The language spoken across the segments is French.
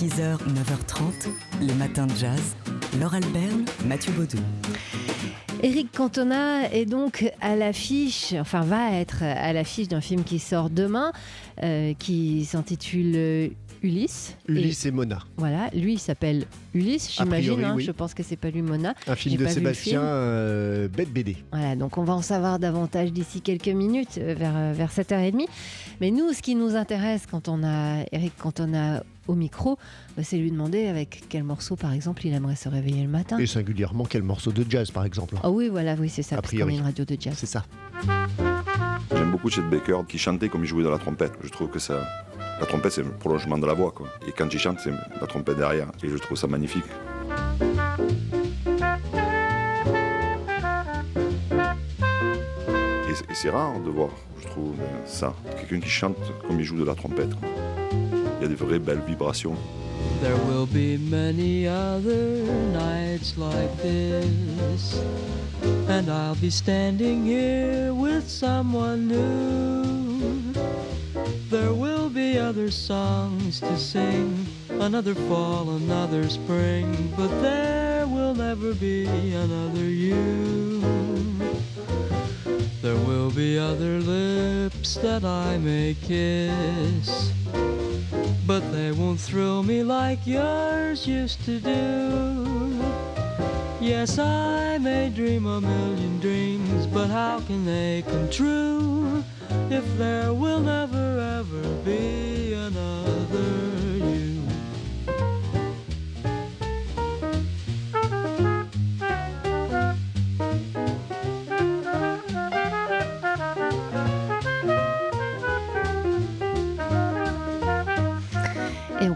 6h, 9h30, les matins de jazz. Laure Alberne, Mathieu Baudou. Eric Cantona est donc à l'affiche, enfin va être à l'affiche d'un film qui sort demain, euh, qui s'intitule euh, Ulysse. Ulysse et, Mona. Voilà, lui il s'appelle Ulysse, j'imagine. hein, oui. Je pense que c'est pas lui Mona. Un film de Sébastien film. euh, Bête BD. Voilà, donc on va en savoir davantage d'ici quelques minutes, euh, vers, vers 7h30. Mais nous, ce qui nous intéresse quand on a Eric Cantona au micro, bah, c'est lui demander avec quel morceau, par exemple, il aimerait se réveiller le matin. Et singulièrement, quel morceau de jazz, par exemple. Ah oui, voilà, oui, c'est ça, A parce qu'on priori. est une radio de jazz. C'est ça. J'aime beaucoup Chet Baker qui chantait comme il jouait de la trompette. Je trouve que ça, la trompette c'est le prolongement de la voix quoi. Et quand il chante c'est la trompette derrière. Et je trouve ça magnifique. Et, c'est- rare de voir, je trouve, ça. Quelqu'un qui chante comme il joue de la trompette. quoi. Il y a des vraies belles vibrations. There will be many other nights like this, and I'll be standing here with someone new. There will be other songs to sing, another fall, another spring, but there will never be another you. There will be other lips that I may kiss. But they won't thrill me like yours used to do. Yes, I may dream a million dreams, but how can they come true if there will never ever be another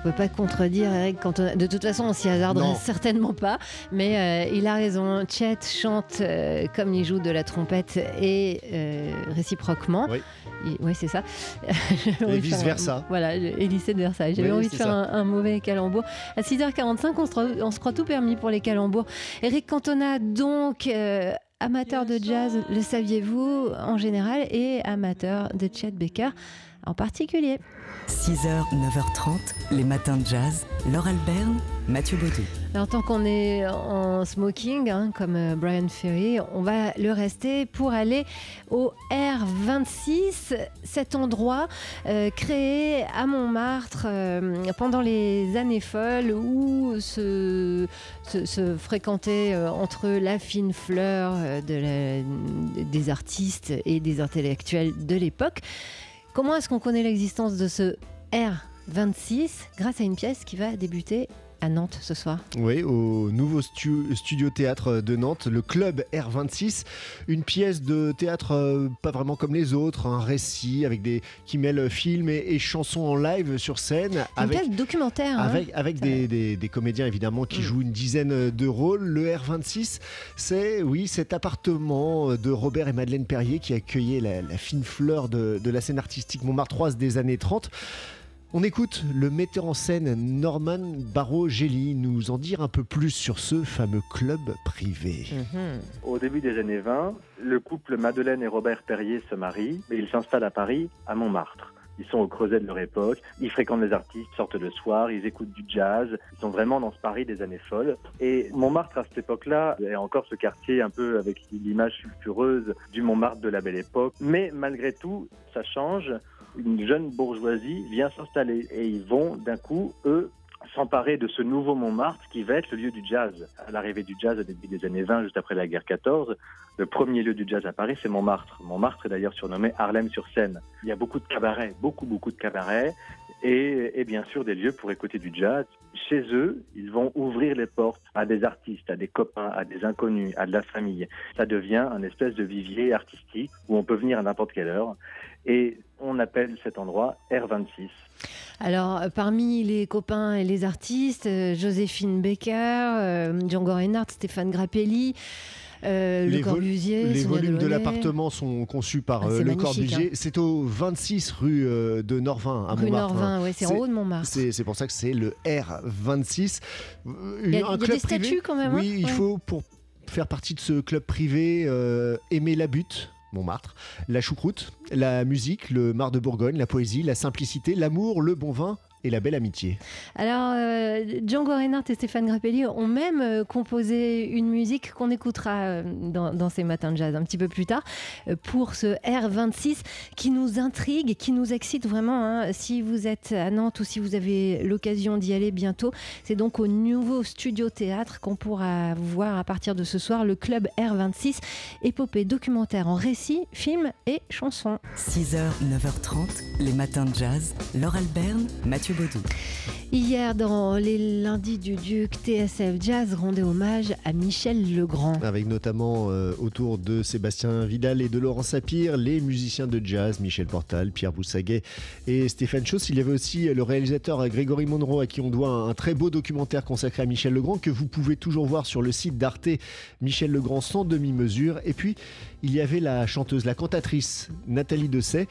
peut pas contredire Eric Cantona. De toute façon, on s'y hasarderait Non. certainement pas. Mais euh, il a raison. Chet chante euh, comme il joue de la trompette et euh, réciproquement. Oui. C'est ça. Et vice-versa. enfin, Voilà, et lycée de Versailles. J'avais Oui, envie de faire un, un mauvais calembour. À 6h45, on se, croit- on se croit tout permis pour les calembours. Eric Cantona, donc. euh, Amateur de jazz, le saviez-vous en général, et amateur de Chet Baker en particulier. 6h, 9h30, les matins de jazz. Laure Alberne, Mathieu Baudou. Alors tant qu'on est en smoking, hein, comme euh, Brian Ferry, on va le rester pour aller au R26, cet endroit euh, créé à Montmartre euh, pendant les années folles où se, se, euh, entre la fine fleur de la- des artistes et des intellectuels de l'époque. Comment est-ce qu'on connaît l'existence de ce R26 grâce à une pièce qui va débuter à Nantes ce soir Oui, au nouveau stu- studio théâtre de Nantes, le club R26, une pièce de théâtre euh, pas vraiment comme les autres, un récit avec des qui mêle film et, et chansons en live sur scène une avec pièce documentaire. hein. avec, des, des- des comédiens évidemment qui Mm. jouent une dizaine de rôles. Le R26, c'est oui cet appartement de Robert et Madeleine Perrier qui accueillait la, la fine fleur de, de la scène artistique montmartroise des années 30. On écoute le metteur en scène Norman Barraud-Gelly nous en dire un peu plus sur ce fameux club privé. Mhm. Au début des années 20, le couple Madeleine et Robert Perrier se marient et ils s'installent à Paris, à Montmartre. Ils sont au creuset de leur époque, ils fréquentent les artistes, sortent le soir, ils écoutent du jazz, ils sont vraiment dans ce Paris des années folles. Et Montmartre, à cette époque-là, est encore ce quartier un peu avec l'image sulfureuse du Montmartre de la belle époque. Mais malgré tout, ça change. Une jeune bourgeoisie vient s'installer et ils vont d'un coup, eux, s'emparer de ce nouveau Montmartre qui va être le lieu du jazz. À l'arrivée du jazz au début des années 20, juste après la guerre 14, le premier lieu du jazz à Paris, c'est Montmartre. Montmartre est d'ailleurs surnommé Harlem sur Seine. Il y a beaucoup de cabarets, beaucoup, beaucoup de cabarets, et, bien sûr des lieux pour écouter du jazz. Chez eux, ils vont ouvrir les portes à des artistes, à des copains, à des inconnus, à de la famille. Ça devient un espèce de vivier artistique où on peut venir à n'importe quelle heure. Et on appelle cet endroit R26. Alors, euh, parmi les copains et les artistes, euh, Joséphine Baker, euh, Django Reinhardt, Stéphane Grappelli, euh, Les Le vol- Corbusier, Les Sonia volumes de l'appartement sont conçus par Ah, euh, Le Corbusier. C'est au 26 rue euh, de Norvin à Rue Montmartre. hein. Norvin, ouais, c'est en haut de Montmartre. C'est pour ça que c'est le R26. Euh, Il y a, un il y a club des privé. statuts quand même. hein Oui, il Ouais. faut pour faire partie de ce club privé euh, aimer la butte. Montmartre, la choucroute, la musique, le mar de Bourgogne, la poésie, la simplicité, l'amour, le bon vin et la belle amitié. Alors, euh, Django Reinhardt et Stéphane Grappelli ont même euh, composé une musique qu'on écoutera euh, dans, dans, ces matins de jazz un petit peu plus tard pour ce R26 qui nous intrigue, qui nous excite vraiment. Hein. Si vous êtes à Nantes ou si vous avez l'occasion d'y aller bientôt, c'est donc au nouveau studio théâtre qu'on pourra voir à partir de ce soir le club R26, épopée documentaire en récit, film et chanson. 6h, 9h30, les matins de jazz. Laure Alberne, Mathieu Hier, dans les lundis du Duc, TSF Jazz rendait hommage à Michel Legrand. Avec notamment euh, autour de Sébastien Vidal et de Laurent Sapir, les musiciens de jazz, Michel Portal, Pierre Boussaguet et Stéphane Chauss. Il y avait aussi le réalisateur Grégory Monroe à qui on doit un, très beau documentaire consacré à Michel Legrand que vous pouvez toujours voir sur le site d'Arte, Michel Legrand sans demi-mesure. Et puis, il y avait la chanteuse, la cantatrice Nathalie Dessay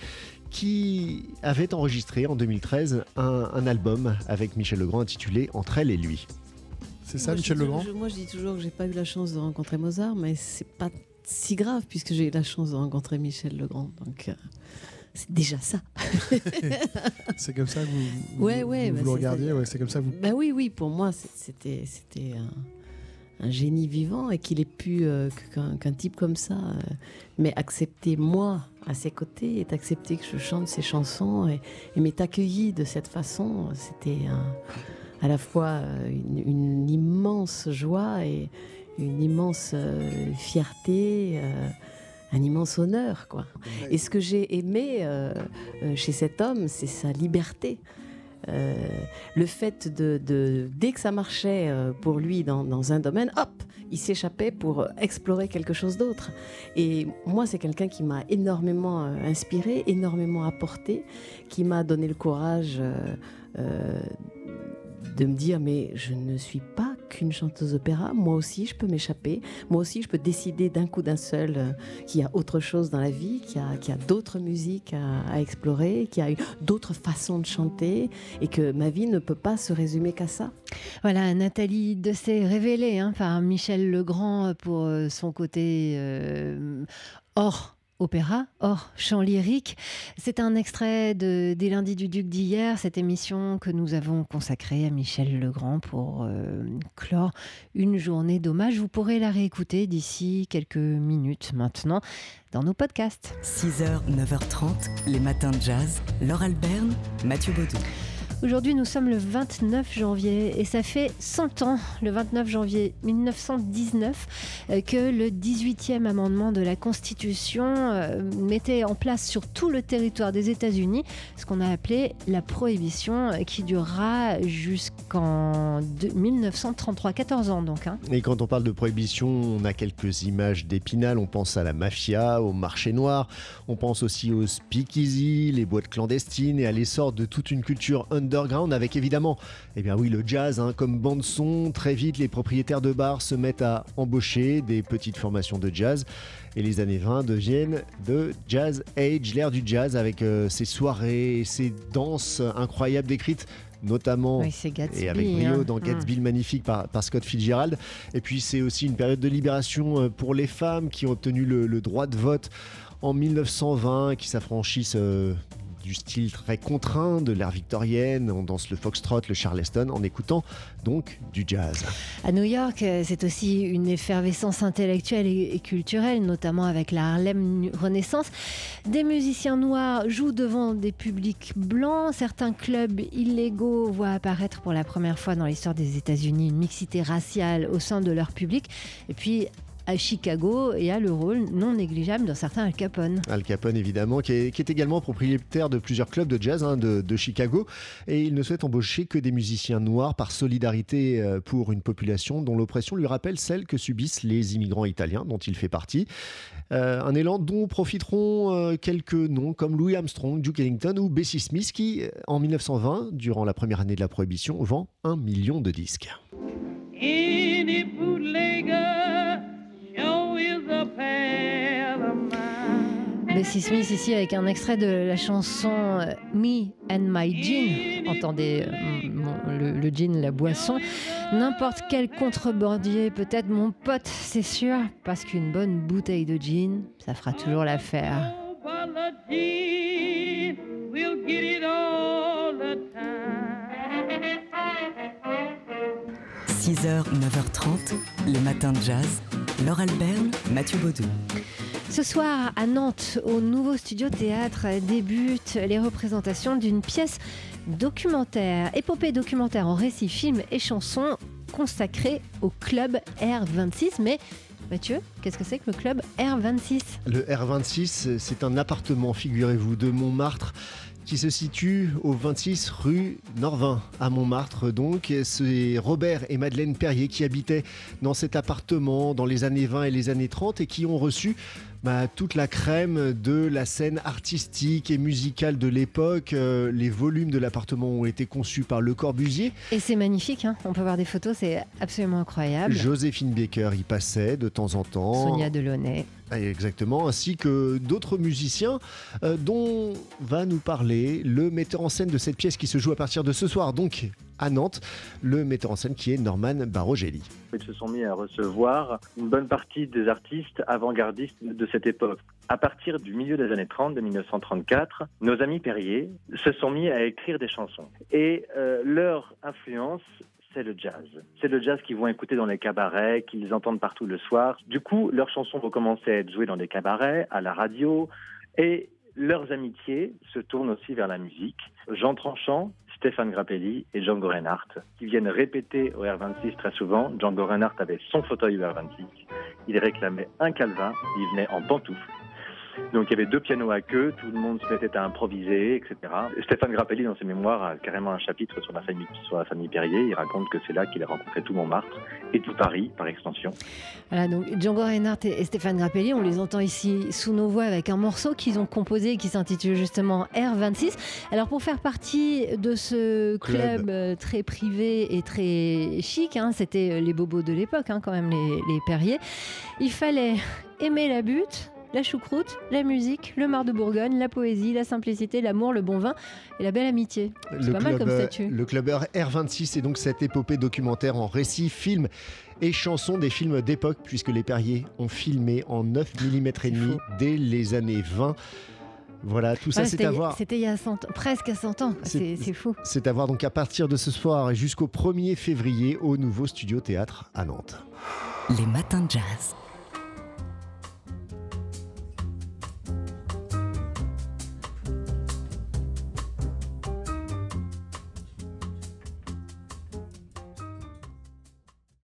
qui avait enregistré en 2013 un, album avec Michel Legrand intitulé Entre elle et lui. C'est ça, Michel Legrand? Moi, je dis toujours que j'ai pas eu la chance de rencontrer Mozart, mais c'est pas si grave puisque j'ai eu la chance de rencontrer Michel Legrand. Donc. Euh, c'est déjà ça. c'est comme ça que vous, ouais, ouais, vous, bah, le regardiez, ouais, c'est comme ça vous. Bah oui, oui, pour moi, c'était, c'était un, génie vivant et qu'il ait pu euh, qu'un, type comme ça, euh, mais accepter moi à ses côtés et accepter que je chante ses chansons et, et m'est accueilli de cette façon, c'était à la fois euh, une, immense joie et une immense fierté un immense honneur, quoi. Et ce que j'ai aimé euh, chez cet homme, c'est sa liberté. Euh, le fait de, dès que ça marchait pour lui dans, un domaine, hop, il s'échappait pour explorer quelque chose d'autre. Et moi, c'est quelqu'un qui m'a énormément inspiré, énormément apporté, qui m'a donné le courage de me dire mais je ne suis pas qu'une chanteuse d'opéra, moi aussi je peux m'échapper, moi aussi je peux décider d'un coup d'un seul euh, qu'il y a autre chose dans la vie, qu'il y a, d'autres musiques à, explorer, qu'il y a d'autres façons de chanter et que ma vie ne peut pas se résumer qu'à ça. Voilà, Nathalie de s'est révélée hein, par Michel Legrand pour euh, son côté euh, hors opéra, or chant lyrique. C'est un extrait de, des lundis du Duc d'hier, cette émission que nous avons consacrée à Michel Legrand pour euh, clore une journée d'hommage. Vous pourrez la réécouter d'ici quelques minutes maintenant dans nos podcasts. 6h, 9h30, les matins de jazz. Laure Alberne, Mathieu Baudou. Aujourd'hui, nous sommes le 29 janvier et ça fait 100 ans, le 29 janvier 1919, euh, que le 18e amendement de la Constitution euh, mettait en place sur tout le territoire des États-Unis ce qu'on a appelé la prohibition euh, qui durera jusqu'en 1933, 14 ans donc. Hein. Et quand on parle de prohibition, on a quelques images d'épinal, on pense à la mafia, au marché noir, on pense aussi aux speakeasy, les boîtes clandestines et à l'essor de toute une culture under underground avec évidemment, eh bien oui, le jazz hein, comme bande son. Très vite, les propriétaires de bars se mettent à embaucher des petites formations de jazz et les années 20 deviennent de Jazz Age, l'ère du jazz avec euh, ses soirées, ses danses incroyables décrites notamment et avec brio hein. dans Gatsby hmm. magnifique par, Scott Fitzgerald. Et puis c'est aussi une période de libération euh, pour les femmes qui ont obtenu le, droit de vote en 1920, qui s'affranchissent euh, du style très contraint de l'ère victorienne. On danse le foxtrot, le charleston en écoutant donc du jazz. À New York, euh, c'est aussi une effervescence intellectuelle et culturelle, notamment avec la Harlem Renaissance. Des musiciens noirs jouent devant des publics blancs. Certains clubs illégaux voient apparaître pour la première fois dans l'histoire des États-Unis une mixité raciale au sein de leur public. Et puis, à Chicago et a le rôle non négligeable d'un certain Al Capone. Al Capone, évidemment, qui est, également propriétaire de plusieurs clubs de jazz hein, de, Chicago. Et il ne souhaite embaucher que des musiciens noirs par solidarité euh, pour une population dont l'oppression lui rappelle celle que subissent les immigrants italiens, dont il fait partie. Euh, un élan dont profiteront euh, quelques noms comme Louis Armstrong, Duke Ellington ou Bessie Smith, qui, en 1920, durant la première année de la prohibition, vend un million de disques. Bessie Smith ici avec un extrait de la chanson euh, Me and My Gin. Entendez euh, le, le gin, la boisson. N'importe quel contrebandier, peut-être mon pote, c'est sûr, parce qu'une bonne bouteille de gin, ça fera toujours l'affaire. « 6h, 9h30, les matins de jazz. Laure Albert, Mathieu Baudou. Ce soir, à Nantes, au nouveau studio théâtre, débutent les représentations d'une pièce documentaire, épopée documentaire en récit, film et chanson consacrée au club R26. Mais Mathieu, qu'est-ce que c'est que le club R26 Le R26, c'est un appartement, figurez-vous, de Montmartre qui se situe au 26 rue Norvin à Montmartre. Donc, c'est Robert et Madeleine Perrier qui habitaient dans cet appartement dans les années 20 et les années 30 et qui ont reçu bah, toute la crème de la scène artistique et musicale de l'époque. Euh, les volumes de l'appartement ont été conçus par Le Corbusier. Et c'est magnifique, hein. on peut voir des photos, c'est absolument incroyable. Joséphine Baker y passait de temps en temps. Sonia Delaunay. Ah, exactement, ainsi que d'autres musiciens euh, dont va nous parler le metteur en scène de cette pièce qui se joue à partir de ce soir, donc à Nantes, le metteur en scène qui est Norman Barogelli. Ils se sont mis à recevoir une bonne partie des artistes avant-gardistes de cette époque. À partir du milieu des années 30, de 1934, nos amis Perrier se sont mis à écrire des chansons. Et euh, leur influence c'est le jazz. C'est le jazz qu'ils vont écouter dans les cabarets, qu'ils entendent partout le soir. Du coup, leurs chansons vont commencer à être jouées dans des cabarets, à la radio, et leurs amitiés se tournent aussi vers la musique. Jean Tranchant, Stéphane Grappelli et Django Reinhardt, qui viennent répéter au R26 très souvent. Django Reinhardt avait son fauteuil au R26. Il réclamait un calvin, il venait en pantoufles. Donc il y avait deux pianos à queue, tout le monde se mettait à improviser, etc. Stéphane Grappelli, dans ses mémoires, a carrément un chapitre sur la famille, sur la famille Perrier. Il raconte que c'est là qu'il a rencontré tout Montmartre et tout Paris, par extension. Voilà, donc Django Reinhardt et Stéphane Grappelli, on les entend ici sous nos voix avec un morceau qu'ils ont composé qui s'intitule justement R26. Alors pour faire partie de ce club, euh, très privé et très chic, hein, c'était les bobos de l'époque hein, quand même, les, les Perrier, il fallait aimer la butte la choucroute, la musique, le mar de Bourgogne, la poésie, la simplicité, l'amour, le bon vin et la belle amitié. C'est pas mal comme euh, statut. Le clubbeur R26 est donc cette épopée documentaire en récit, film et chanson des films d'époque, puisque les Perriers ont filmé en 9 mm et demi dès les années 20. Voilà, tout ça, Ouais, c'est c'était- à voir. C'était il y a 100 ans, presque à 100 ans. C'est c'est fou. C'est à voir donc à partir de ce soir et jusqu'au 1er février au nouveau studio théâtre à Nantes. Les matins de jazz.